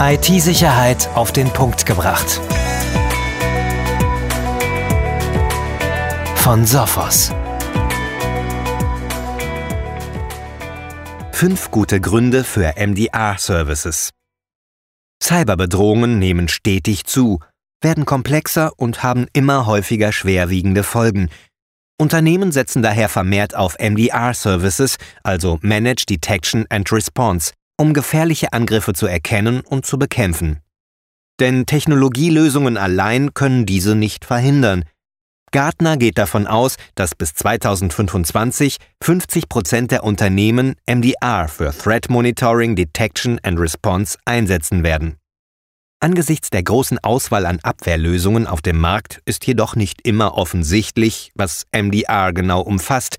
IT-Sicherheit auf den Punkt gebracht. Von Sophos. Fünf gute Gründe für MDR-Services. Cyberbedrohungen nehmen stetig zu, werden komplexer und haben immer häufiger schwerwiegende Folgen. Unternehmen setzen daher vermehrt auf MDR-Services, also Managed Detection and Response, um gefährliche Angriffe zu erkennen und zu bekämpfen. Denn Technologielösungen allein können diese nicht verhindern. Gartner geht davon aus, dass bis 2025 50 Prozent der Unternehmen MDR für Threat Monitoring, Detection and Response einsetzen werden. Angesichts der großen Auswahl an Abwehrlösungen auf dem Markt ist jedoch nicht immer offensichtlich, was MDR genau umfasst,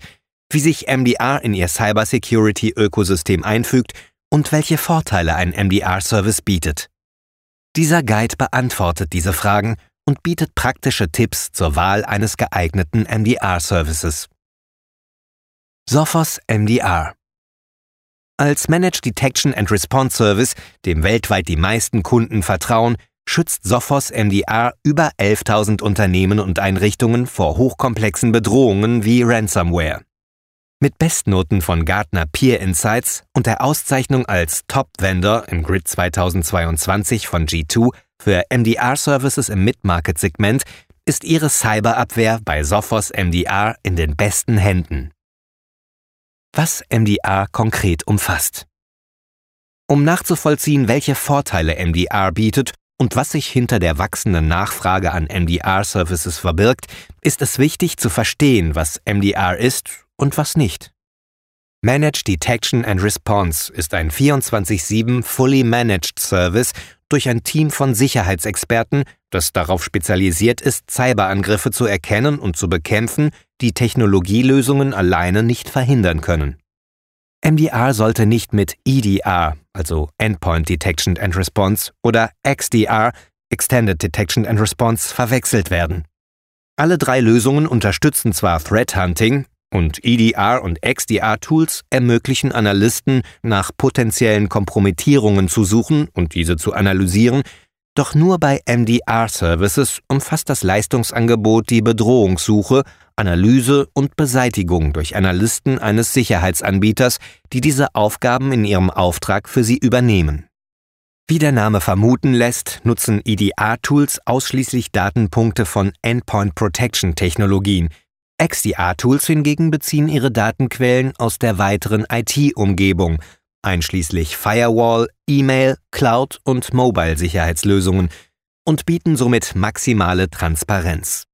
wie sich MDR in ihr Cybersecurity-Ökosystem einfügt und welche Vorteile ein MDR-Service bietet. Dieser Guide beantwortet diese Fragen und bietet praktische Tipps zur Wahl eines geeigneten MDR-Services. Sophos MDR Als Managed Detection and Response Service, dem weltweit die meisten Kunden vertrauen, schützt Sophos MDR über 11.000 Unternehmen und Einrichtungen vor hochkomplexen Bedrohungen wie Ransomware. Mit Bestnoten von Gartner Peer Insights und der Auszeichnung als Top Vendor im Grid 2022 von G2 für MDR-Services im Mid-Market-Segment ist ihre Cyberabwehr bei Sophos MDR in den besten Händen. Was MDR konkret umfasst. Um nachzuvollziehen, welche Vorteile MDR bietet und was sich hinter der wachsenden Nachfrage an MDR-Services verbirgt, ist es wichtig zu verstehen, was MDR ist und was nicht. Managed Detection and Response ist ein 24-7 Fully Managed Service durch ein Team von Sicherheitsexperten, das darauf spezialisiert ist, Cyberangriffe zu erkennen und zu bekämpfen, die Technologielösungen alleine nicht verhindern können. MDR sollte nicht mit EDR, also Endpoint Detection and Response, oder XDR, Extended Detection and Response, verwechselt werden. Alle drei Lösungen unterstützen zwar Threat Hunting, und EDR und XDR-Tools ermöglichen Analysten, nach potenziellen Kompromittierungen zu suchen und diese zu analysieren, doch nur bei MDR-Services umfasst das Leistungsangebot die Bedrohungssuche, Analyse und Beseitigung durch Analysten eines Sicherheitsanbieters, die diese Aufgaben in ihrem Auftrag für sie übernehmen. Wie der Name vermuten lässt, nutzen EDR-Tools ausschließlich Datenpunkte von Endpoint Protection Technologien, XDR-Tools hingegen beziehen ihre Datenquellen aus der weiteren IT-Umgebung, einschließlich Firewall, E-Mail, Cloud und Mobile-Sicherheitslösungen und bieten somit maximale Transparenz.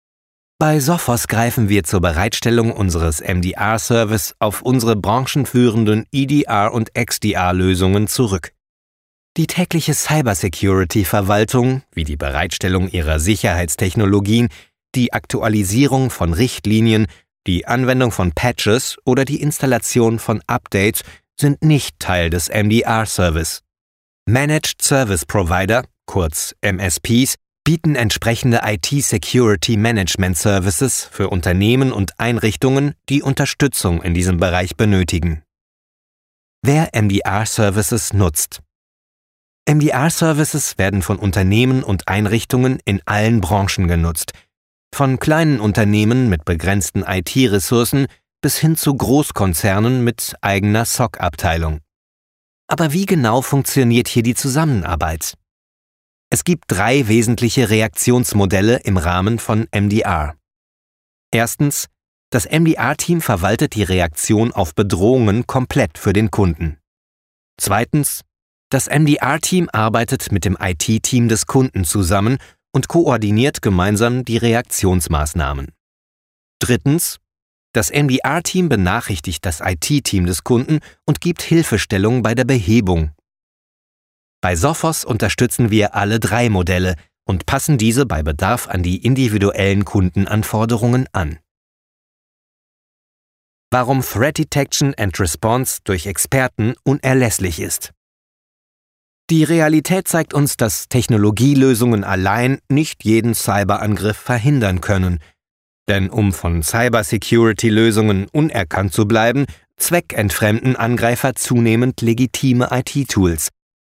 Bei Sophos greifen wir zur Bereitstellung unseres MDR-Service auf unsere branchenführenden EDR- und XDR-Lösungen zurück. Die tägliche Cybersecurity-Verwaltung, wie die Bereitstellung ihrer Sicherheitstechnologien, die Aktualisierung von Richtlinien, die Anwendung von Patches oder die Installation von Updates sind nicht Teil des MDR-Service. Managed Service Provider, kurz MSPs, bieten entsprechende IT-Security Management Services für Unternehmen und Einrichtungen, die Unterstützung in diesem Bereich benötigen. Wer MDR-Services nutzt. MDR-Services werden von Unternehmen und Einrichtungen in allen Branchen genutzt – von kleinen Unternehmen mit begrenzten IT-Ressourcen bis hin zu Großkonzernen mit eigener SOC-Abteilung. Aber wie genau funktioniert hier die Zusammenarbeit? Es gibt drei wesentliche Reaktionsmodelle im Rahmen von MDR. Erstens, das MDR-Team verwaltet die Reaktion auf Bedrohungen komplett für den Kunden. Zweitens, das MDR-Team arbeitet mit dem IT-Team des Kunden zusammen und koordiniert gemeinsam die Reaktionsmaßnahmen. Drittens. Das MDR-Team benachrichtigt das IT-Team des Kunden und gibt Hilfestellung bei der Behebung. Bei Sophos unterstützen wir alle drei Modelle und passen diese bei Bedarf an die individuellen Kundenanforderungen an. Warum Threat Detection and Response durch Experten unerlässlich ist. Die Realität zeigt uns, dass Technologielösungen allein nicht jeden Cyberangriff verhindern können. Denn um von Cybersecurity-Lösungen unerkannt zu bleiben, zweckentfremden Angreifer zunehmend legitime IT-Tools.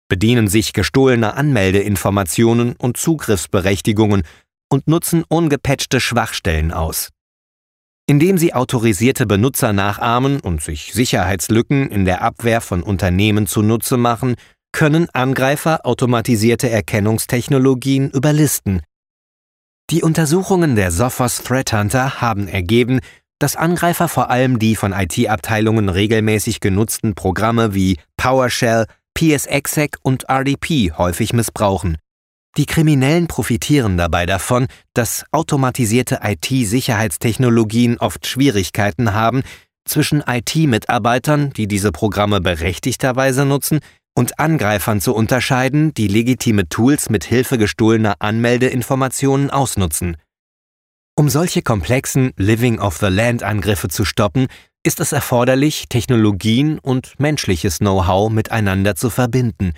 bedienen sich gestohlener Anmeldeinformationen und Zugriffsberechtigungen und nutzen ungepatchte Schwachstellen aus. Indem sie autorisierte Benutzer nachahmen und sich Sicherheitslücken in der Abwehr von Unternehmen zunutze machen, können Angreifer automatisierte Erkennungstechnologien überlisten. Die Untersuchungen der Sophos Threat Hunter haben ergeben, dass Angreifer vor allem die von IT-Abteilungen regelmäßig genutzten Programme wie PowerShell, PSExec und RDP häufig missbrauchen. Die Kriminellen profitieren dabei davon, dass automatisierte IT-Sicherheitstechnologien oft Schwierigkeiten haben, zwischen IT-Mitarbeitern, die diese Programme berechtigterweise nutzen, und Angreifern zu unterscheiden, die legitime Tools mit Hilfe gestohlener Anmeldeinformationen ausnutzen. Um solche komplexen Living of the Land Angriffe zu stoppen, ist es erforderlich, Technologien und menschliches Know-how miteinander zu verbinden.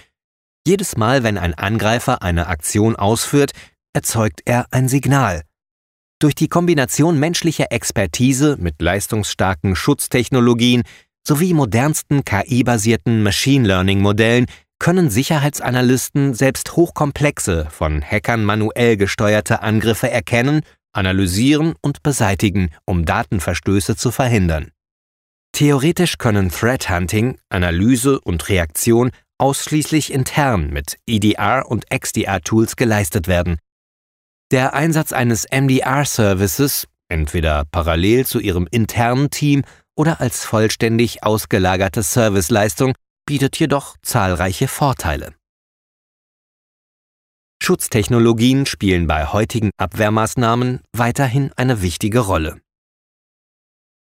Jedes Mal, wenn ein Angreifer eine Aktion ausführt, erzeugt er ein Signal. Durch die Kombination menschlicher Expertise mit leistungsstarken Schutztechnologien sowie modernsten KI-basierten Machine Learning-Modellen können Sicherheitsanalysten selbst hochkomplexe, von Hackern manuell gesteuerte Angriffe erkennen analysieren und beseitigen, um Datenverstöße zu verhindern. Theoretisch können Threat Hunting, Analyse und Reaktion ausschließlich intern mit EDR und XDR-Tools geleistet werden. Der Einsatz eines MDR-Services, entweder parallel zu Ihrem internen Team oder als vollständig ausgelagerte Serviceleistung, bietet jedoch zahlreiche Vorteile. Schutztechnologien spielen bei heutigen Abwehrmaßnahmen weiterhin eine wichtige Rolle.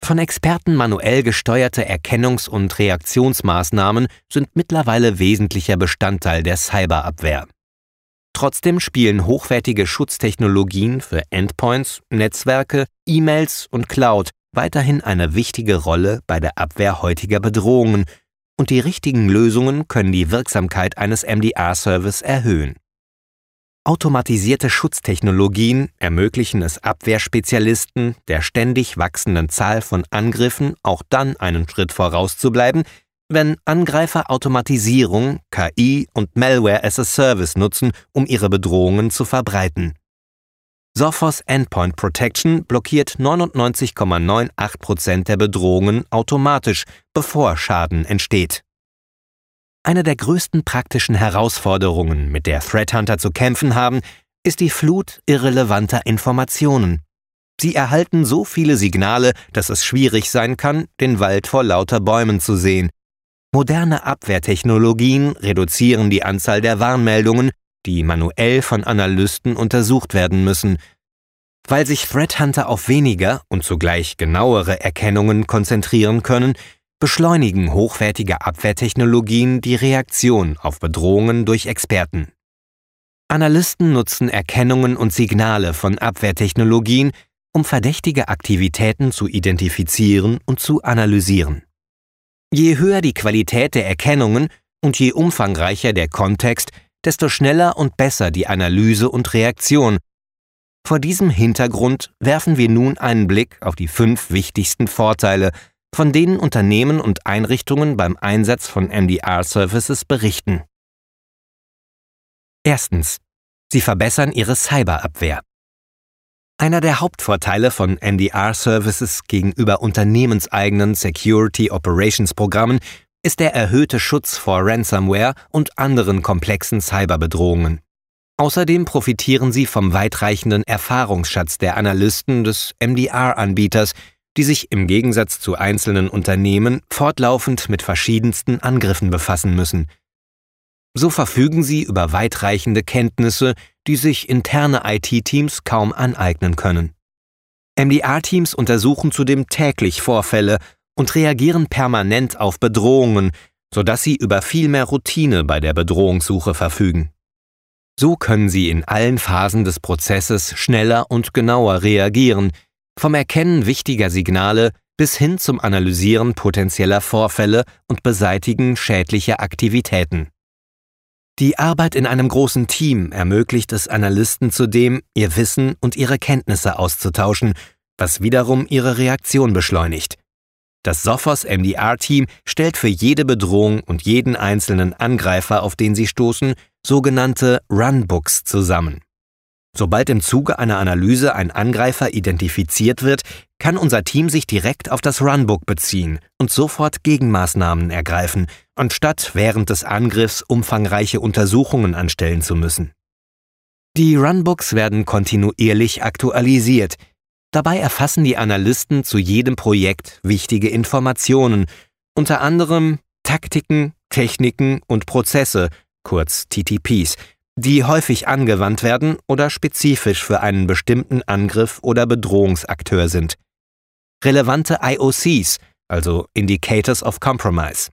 Von Experten manuell gesteuerte Erkennungs- und Reaktionsmaßnahmen sind mittlerweile wesentlicher Bestandteil der Cyberabwehr. Trotzdem spielen hochwertige Schutztechnologien für Endpoints, Netzwerke, E-Mails und Cloud weiterhin eine wichtige Rolle bei der Abwehr heutiger Bedrohungen, und die richtigen Lösungen können die Wirksamkeit eines MDR-Service erhöhen. Automatisierte Schutztechnologien ermöglichen es Abwehrspezialisten, der ständig wachsenden Zahl von Angriffen auch dann einen Schritt vorauszubleiben, wenn Angreifer Automatisierung, KI und Malware as a Service nutzen, um ihre Bedrohungen zu verbreiten. Sophos Endpoint Protection blockiert 99,98% der Bedrohungen automatisch, bevor Schaden entsteht. Eine der größten praktischen Herausforderungen, mit der Threat Hunter zu kämpfen haben, ist die Flut irrelevanter Informationen. Sie erhalten so viele Signale, dass es schwierig sein kann, den Wald vor lauter Bäumen zu sehen. Moderne Abwehrtechnologien reduzieren die Anzahl der Warnmeldungen, die manuell von Analysten untersucht werden müssen. Weil sich Threat Hunter auf weniger und zugleich genauere Erkennungen konzentrieren können, beschleunigen hochwertige Abwehrtechnologien die Reaktion auf Bedrohungen durch Experten. Analysten nutzen Erkennungen und Signale von Abwehrtechnologien, um verdächtige Aktivitäten zu identifizieren und zu analysieren. Je höher die Qualität der Erkennungen und je umfangreicher der Kontext, desto schneller und besser die Analyse und Reaktion. Vor diesem Hintergrund werfen wir nun einen Blick auf die fünf wichtigsten Vorteile von denen Unternehmen und Einrichtungen beim Einsatz von MDR-Services berichten. Erstens. Sie verbessern ihre Cyberabwehr. Einer der Hauptvorteile von MDR-Services gegenüber unternehmenseigenen Security Operations Programmen ist der erhöhte Schutz vor Ransomware und anderen komplexen Cyberbedrohungen. Außerdem profitieren sie vom weitreichenden Erfahrungsschatz der Analysten des MDR-Anbieters, die sich im Gegensatz zu einzelnen Unternehmen fortlaufend mit verschiedensten Angriffen befassen müssen. So verfügen sie über weitreichende Kenntnisse, die sich interne IT-Teams kaum aneignen können. MDR-Teams untersuchen zudem täglich Vorfälle und reagieren permanent auf Bedrohungen, sodass sie über viel mehr Routine bei der Bedrohungssuche verfügen. So können sie in allen Phasen des Prozesses schneller und genauer reagieren, vom Erkennen wichtiger Signale bis hin zum Analysieren potenzieller Vorfälle und Beseitigen schädlicher Aktivitäten. Die Arbeit in einem großen Team ermöglicht es Analysten zudem, ihr Wissen und ihre Kenntnisse auszutauschen, was wiederum ihre Reaktion beschleunigt. Das Sophos MDR-Team stellt für jede Bedrohung und jeden einzelnen Angreifer, auf den sie stoßen, sogenannte Runbooks zusammen. Sobald im Zuge einer Analyse ein Angreifer identifiziert wird, kann unser Team sich direkt auf das Runbook beziehen und sofort Gegenmaßnahmen ergreifen, anstatt während des Angriffs umfangreiche Untersuchungen anstellen zu müssen. Die Runbooks werden kontinuierlich aktualisiert, Dabei erfassen die Analysten zu jedem Projekt wichtige Informationen, unter anderem Taktiken, Techniken und Prozesse, kurz TTPs, die häufig angewandt werden oder spezifisch für einen bestimmten Angriff oder Bedrohungsakteur sind. Relevante IOCs, also Indicators of Compromise.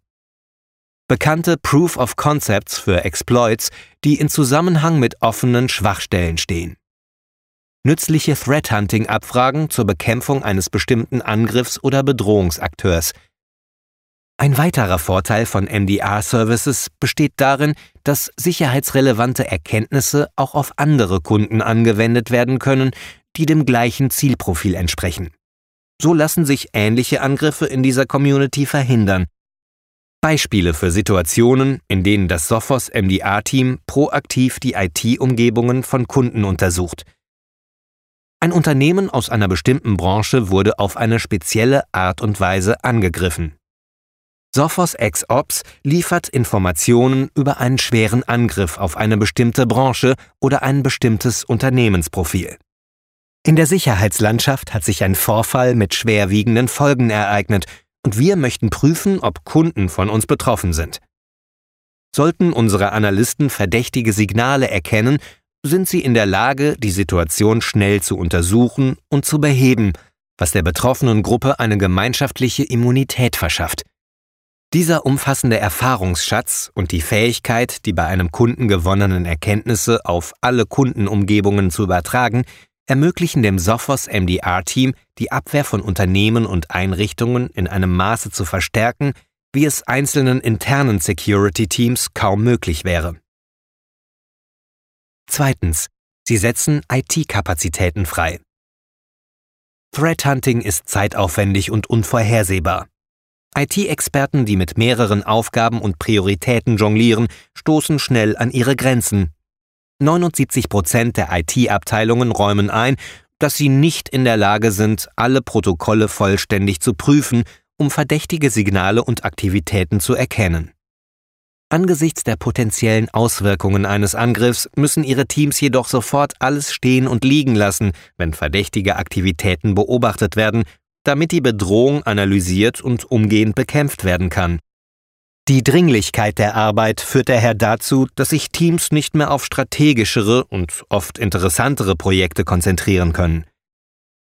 Bekannte Proof of Concepts für Exploits, die in Zusammenhang mit offenen Schwachstellen stehen nützliche Threat Hunting Abfragen zur Bekämpfung eines bestimmten Angriffs oder Bedrohungsakteurs. Ein weiterer Vorteil von MDR-Services besteht darin, dass sicherheitsrelevante Erkenntnisse auch auf andere Kunden angewendet werden können, die dem gleichen Zielprofil entsprechen. So lassen sich ähnliche Angriffe in dieser Community verhindern. Beispiele für Situationen, in denen das Sophos MDR-Team proaktiv die IT-Umgebungen von Kunden untersucht – ein Unternehmen aus einer bestimmten Branche wurde auf eine spezielle Art und Weise angegriffen. Sophos X-Ops liefert Informationen über einen schweren Angriff auf eine bestimmte Branche oder ein bestimmtes Unternehmensprofil. In der Sicherheitslandschaft hat sich ein Vorfall mit schwerwiegenden Folgen ereignet und wir möchten prüfen, ob Kunden von uns betroffen sind. Sollten unsere Analysten verdächtige Signale erkennen, sind sie in der Lage, die Situation schnell zu untersuchen und zu beheben, was der betroffenen Gruppe eine gemeinschaftliche Immunität verschafft. Dieser umfassende Erfahrungsschatz und die Fähigkeit, die bei einem Kunden gewonnenen Erkenntnisse auf alle Kundenumgebungen zu übertragen, ermöglichen dem Sophos MDR-Team, die Abwehr von Unternehmen und Einrichtungen in einem Maße zu verstärken, wie es einzelnen internen Security-Teams kaum möglich wäre. Zweitens, sie setzen IT-Kapazitäten frei. Threat Hunting ist zeitaufwendig und unvorhersehbar. IT-Experten, die mit mehreren Aufgaben und Prioritäten jonglieren, stoßen schnell an ihre Grenzen. 79 Prozent der IT-Abteilungen räumen ein, dass sie nicht in der Lage sind, alle Protokolle vollständig zu prüfen, um verdächtige Signale und Aktivitäten zu erkennen. Angesichts der potenziellen Auswirkungen eines Angriffs müssen ihre Teams jedoch sofort alles stehen und liegen lassen, wenn verdächtige Aktivitäten beobachtet werden, damit die Bedrohung analysiert und umgehend bekämpft werden kann. Die Dringlichkeit der Arbeit führt daher dazu, dass sich Teams nicht mehr auf strategischere und oft interessantere Projekte konzentrieren können.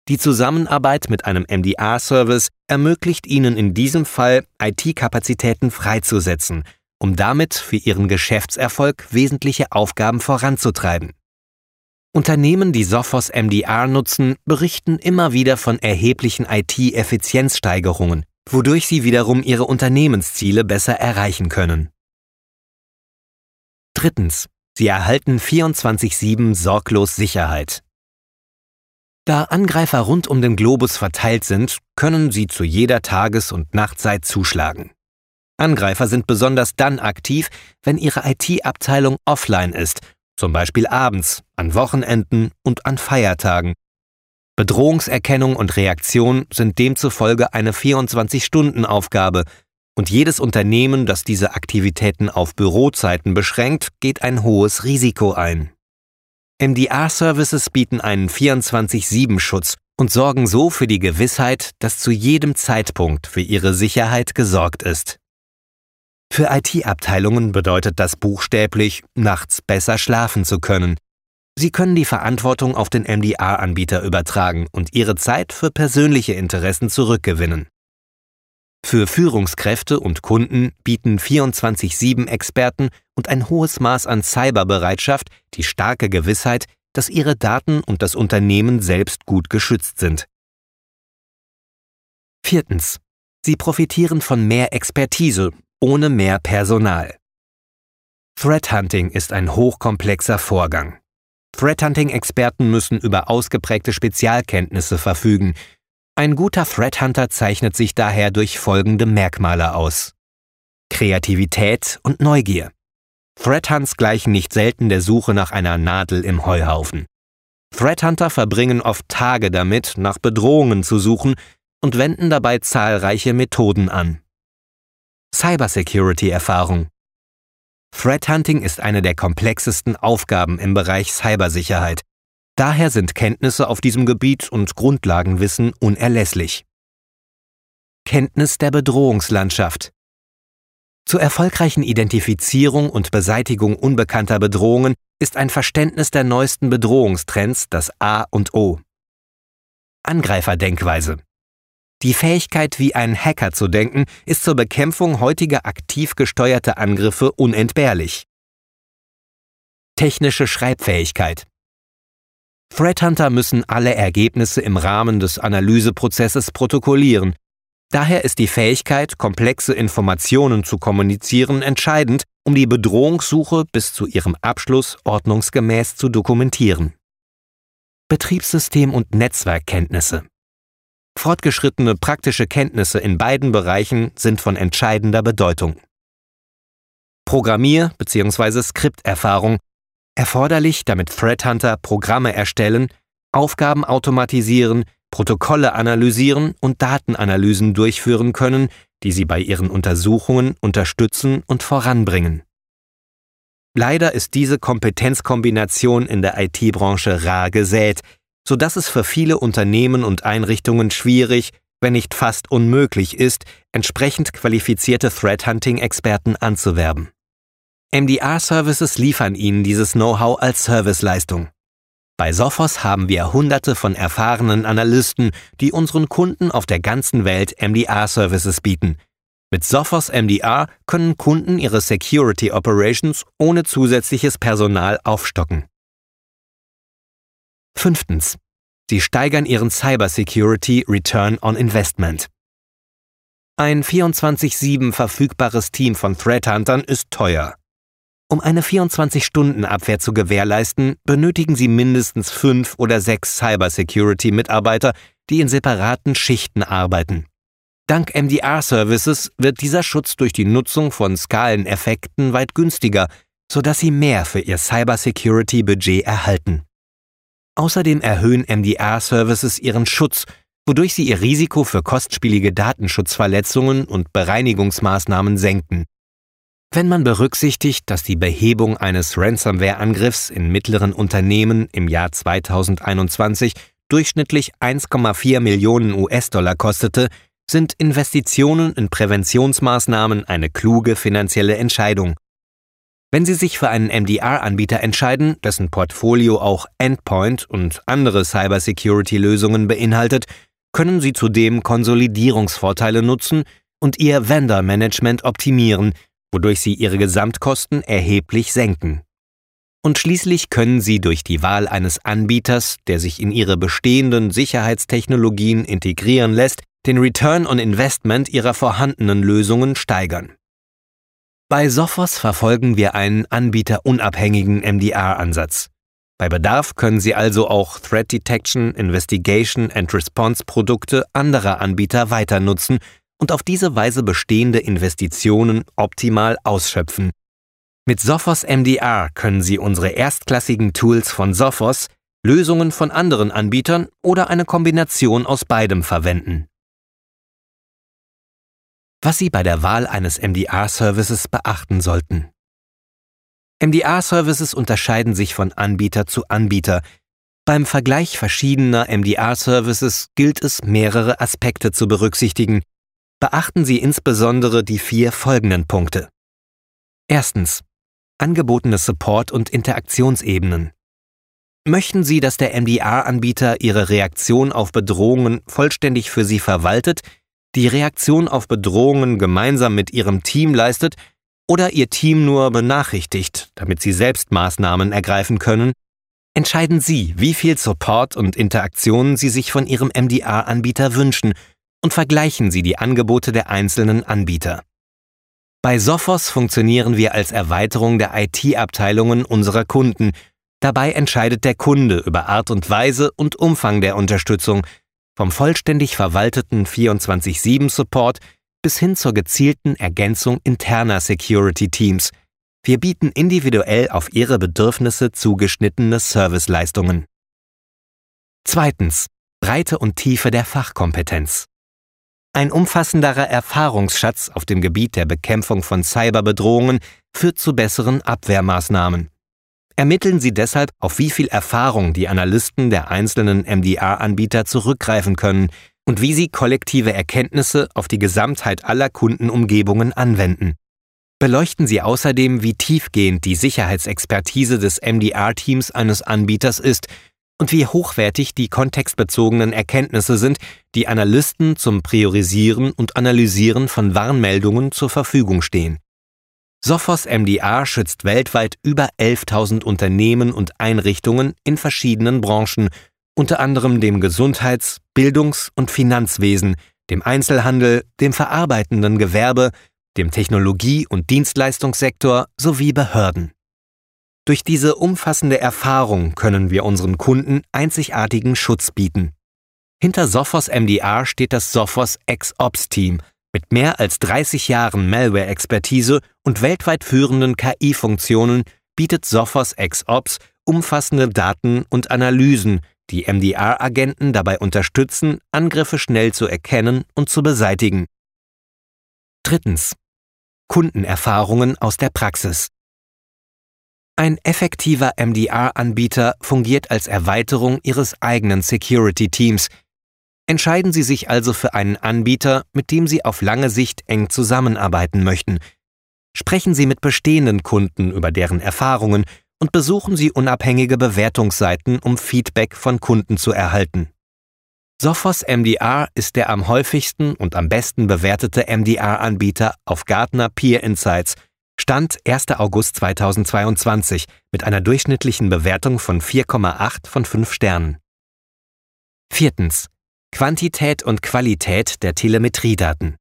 Die Zusammenarbeit mit einem MDR-Service ermöglicht ihnen in diesem Fall, IT-Kapazitäten freizusetzen – um damit für ihren Geschäftserfolg wesentliche Aufgaben voranzutreiben. Unternehmen, die Sophos MDR nutzen, berichten immer wieder von erheblichen IT-Effizienzsteigerungen, wodurch sie wiederum ihre Unternehmensziele besser erreichen können. Drittens. Sie erhalten 24-7 sorglos Sicherheit. Da Angreifer rund um den Globus verteilt sind, können sie zu jeder Tages- und Nachtzeit zuschlagen. Angreifer sind besonders dann aktiv, wenn ihre IT-Abteilung offline ist, zum Beispiel abends, an Wochenenden und an Feiertagen. Bedrohungserkennung und Reaktion sind demzufolge eine 24-Stunden-Aufgabe, und jedes Unternehmen, das diese Aktivitäten auf Bürozeiten beschränkt, geht ein hohes Risiko ein. MDR-Services bieten einen 24-7-Schutz und sorgen so für die Gewissheit, dass zu jedem Zeitpunkt für ihre Sicherheit gesorgt ist. Für IT-Abteilungen bedeutet das buchstäblich, nachts besser schlafen zu können. Sie können die Verantwortung auf den MDR-Anbieter übertragen und ihre Zeit für persönliche Interessen zurückgewinnen. Für Führungskräfte und Kunden bieten 24-7-Experten und ein hohes Maß an Cyberbereitschaft die starke Gewissheit, dass ihre Daten und das Unternehmen selbst gut geschützt sind. Viertens. Sie profitieren von mehr Expertise ohne mehr Personal. Threat Hunting ist ein hochkomplexer Vorgang. Threat Hunting Experten müssen über ausgeprägte Spezialkenntnisse verfügen. Ein guter Threat Hunter zeichnet sich daher durch folgende Merkmale aus. Kreativität und Neugier. Threat Hunts gleichen nicht selten der Suche nach einer Nadel im Heuhaufen. Threat Hunter verbringen oft Tage damit, nach Bedrohungen zu suchen und wenden dabei zahlreiche Methoden an. Cybersecurity-Erfahrung. Threat Hunting ist eine der komplexesten Aufgaben im Bereich Cybersicherheit. Daher sind Kenntnisse auf diesem Gebiet und Grundlagenwissen unerlässlich. Kenntnis der Bedrohungslandschaft. Zur erfolgreichen Identifizierung und Beseitigung unbekannter Bedrohungen ist ein Verständnis der neuesten Bedrohungstrends das A und O. Angreiferdenkweise. Die Fähigkeit, wie ein Hacker zu denken, ist zur Bekämpfung heutiger aktiv gesteuerter Angriffe unentbehrlich. Technische Schreibfähigkeit. Threat Hunter müssen alle Ergebnisse im Rahmen des Analyseprozesses protokollieren. Daher ist die Fähigkeit, komplexe Informationen zu kommunizieren, entscheidend, um die Bedrohungssuche bis zu ihrem Abschluss ordnungsgemäß zu dokumentieren. Betriebssystem- und Netzwerkkenntnisse. Fortgeschrittene praktische Kenntnisse in beiden Bereichen sind von entscheidender Bedeutung. Programmier- bzw. Skripterfahrung erforderlich, damit Threat Hunter Programme erstellen, Aufgaben automatisieren, Protokolle analysieren und Datenanalysen durchführen können, die sie bei ihren Untersuchungen unterstützen und voranbringen. Leider ist diese Kompetenzkombination in der IT-Branche rar gesät, so dass es für viele Unternehmen und Einrichtungen schwierig, wenn nicht fast unmöglich ist, entsprechend qualifizierte Threat Hunting-Experten anzuwerben. MDR-Services liefern Ihnen dieses Know-how als Serviceleistung. Bei Sophos haben wir hunderte von erfahrenen Analysten, die unseren Kunden auf der ganzen Welt MDR-Services bieten. Mit Sophos MDR können Kunden ihre Security Operations ohne zusätzliches Personal aufstocken. Fünftens. Sie steigern ihren Cybersecurity Return on Investment. Ein 24-7 verfügbares Team von Threat Huntern ist teuer. Um eine 24-Stunden-Abwehr zu gewährleisten, benötigen Sie mindestens fünf oder sechs Cybersecurity-Mitarbeiter, die in separaten Schichten arbeiten. Dank MDR-Services wird dieser Schutz durch die Nutzung von Skaleneffekten weit günstiger, sodass Sie mehr für Ihr Cybersecurity-Budget erhalten. Außerdem erhöhen MDR-Services ihren Schutz, wodurch sie ihr Risiko für kostspielige Datenschutzverletzungen und Bereinigungsmaßnahmen senken. Wenn man berücksichtigt, dass die Behebung eines Ransomware-Angriffs in mittleren Unternehmen im Jahr 2021 durchschnittlich 1,4 Millionen US-Dollar kostete, sind Investitionen in Präventionsmaßnahmen eine kluge finanzielle Entscheidung. Wenn Sie sich für einen MDR-Anbieter entscheiden, dessen Portfolio auch Endpoint und andere Cybersecurity-Lösungen beinhaltet, können Sie zudem Konsolidierungsvorteile nutzen und Ihr Vendor-Management optimieren, wodurch Sie Ihre Gesamtkosten erheblich senken. Und schließlich können Sie durch die Wahl eines Anbieters, der sich in Ihre bestehenden Sicherheitstechnologien integrieren lässt, den Return on Investment Ihrer vorhandenen Lösungen steigern. Bei Sophos verfolgen wir einen anbieterunabhängigen MDR-Ansatz. Bei Bedarf können Sie also auch Threat Detection, Investigation and Response Produkte anderer Anbieter weiter nutzen und auf diese Weise bestehende Investitionen optimal ausschöpfen. Mit Sophos MDR können Sie unsere erstklassigen Tools von Sophos, Lösungen von anderen Anbietern oder eine Kombination aus beidem verwenden was Sie bei der Wahl eines MDR-Services beachten sollten. MDR-Services unterscheiden sich von Anbieter zu Anbieter. Beim Vergleich verschiedener MDR-Services gilt es, mehrere Aspekte zu berücksichtigen. Beachten Sie insbesondere die vier folgenden Punkte. Erstens. Angebotene Support- und Interaktionsebenen. Möchten Sie, dass der MDR-Anbieter Ihre Reaktion auf Bedrohungen vollständig für Sie verwaltet, die Reaktion auf Bedrohungen gemeinsam mit ihrem Team leistet oder ihr Team nur benachrichtigt, damit sie selbst Maßnahmen ergreifen können, entscheiden Sie, wie viel Support und Interaktionen Sie sich von Ihrem MDR-Anbieter wünschen und vergleichen Sie die Angebote der einzelnen Anbieter. Bei Sophos funktionieren wir als Erweiterung der IT-Abteilungen unserer Kunden. Dabei entscheidet der Kunde über Art und Weise und Umfang der Unterstützung, vom vollständig verwalteten 24-7-Support bis hin zur gezielten Ergänzung interner Security-Teams. Wir bieten individuell auf Ihre Bedürfnisse zugeschnittene Serviceleistungen. Zweitens. Breite und Tiefe der Fachkompetenz. Ein umfassenderer Erfahrungsschatz auf dem Gebiet der Bekämpfung von Cyberbedrohungen führt zu besseren Abwehrmaßnahmen. Ermitteln Sie deshalb, auf wie viel Erfahrung die Analysten der einzelnen MDR-Anbieter zurückgreifen können und wie sie kollektive Erkenntnisse auf die Gesamtheit aller Kundenumgebungen anwenden. Beleuchten Sie außerdem, wie tiefgehend die Sicherheitsexpertise des MDR-Teams eines Anbieters ist und wie hochwertig die kontextbezogenen Erkenntnisse sind, die Analysten zum Priorisieren und Analysieren von Warnmeldungen zur Verfügung stehen. Sophos MDR schützt weltweit über 11.000 Unternehmen und Einrichtungen in verschiedenen Branchen, unter anderem dem Gesundheits-, Bildungs- und Finanzwesen, dem Einzelhandel, dem verarbeitenden Gewerbe, dem Technologie- und Dienstleistungssektor sowie Behörden. Durch diese umfassende Erfahrung können wir unseren Kunden einzigartigen Schutz bieten. Hinter Sophos MDR steht das Sophos X-Ops-Team, mit mehr als 30 Jahren Malware-Expertise und weltweit führenden KI-Funktionen bietet Sophos XOps umfassende Daten und Analysen, die MDR-Agenten dabei unterstützen, Angriffe schnell zu erkennen und zu beseitigen. Drittens. Kundenerfahrungen aus der Praxis. Ein effektiver MDR-Anbieter fungiert als Erweiterung Ihres eigenen Security-Teams, Entscheiden Sie sich also für einen Anbieter, mit dem Sie auf lange Sicht eng zusammenarbeiten möchten. Sprechen Sie mit bestehenden Kunden über deren Erfahrungen und besuchen Sie unabhängige Bewertungsseiten, um Feedback von Kunden zu erhalten. Sophos MDR ist der am häufigsten und am besten bewertete MDR-Anbieter auf Gartner Peer Insights, Stand 1. August 2022 mit einer durchschnittlichen Bewertung von 4,8 von 5 Sternen. Viertens. Quantität und Qualität der Telemetriedaten.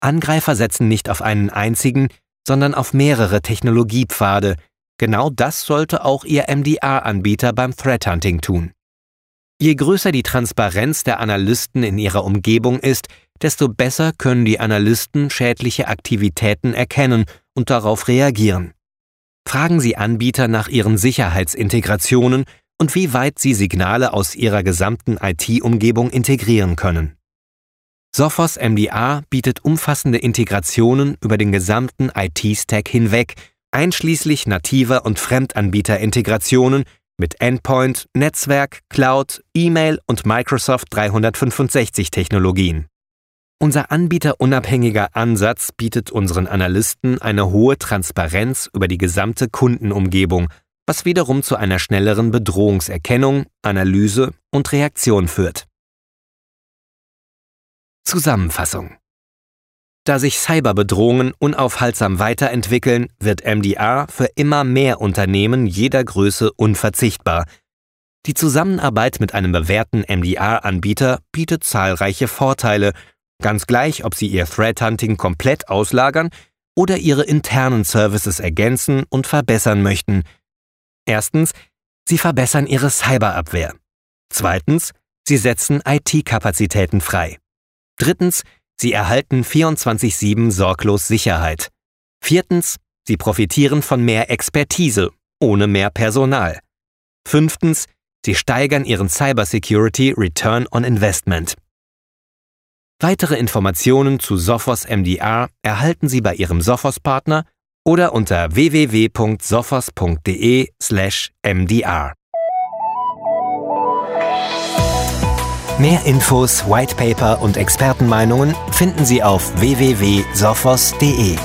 Angreifer setzen nicht auf einen einzigen, sondern auf mehrere Technologiepfade. Genau das sollte auch Ihr MDR-Anbieter beim Threat Hunting tun. Je größer die Transparenz der Analysten in ihrer Umgebung ist, desto besser können die Analysten schädliche Aktivitäten erkennen und darauf reagieren. Fragen Sie Anbieter nach ihren Sicherheitsintegrationen und wie weit sie Signale aus ihrer gesamten IT-Umgebung integrieren können. Sophos MDR bietet umfassende Integrationen über den gesamten IT-Stack hinweg, einschließlich nativer und Fremdanbieter-Integrationen mit Endpoint, Netzwerk, Cloud, E-Mail und Microsoft 365 Technologien. Unser anbieterunabhängiger Ansatz bietet unseren Analysten eine hohe Transparenz über die gesamte Kundenumgebung was wiederum zu einer schnelleren Bedrohungserkennung, Analyse und Reaktion führt. Zusammenfassung Da sich Cyberbedrohungen unaufhaltsam weiterentwickeln, wird MDR für immer mehr Unternehmen jeder Größe unverzichtbar. Die Zusammenarbeit mit einem bewährten MDR-Anbieter bietet zahlreiche Vorteile, ganz gleich, ob Sie Ihr Threat Hunting komplett auslagern oder Ihre internen Services ergänzen und verbessern möchten – Erstens, sie verbessern ihre Cyberabwehr. Zweitens, sie setzen IT-Kapazitäten frei. Drittens, sie erhalten 24-7 sorglos Sicherheit. Viertens, sie profitieren von mehr Expertise, ohne mehr Personal. Fünftens, sie steigern ihren Cybersecurity Return on Investment. Weitere Informationen zu Sophos MDR erhalten Sie bei Ihrem Sophos-Partner oder unter www.sophos.de/mdr. Mehr Infos, Whitepaper und Expertenmeinungen finden Sie auf www.sophos.de.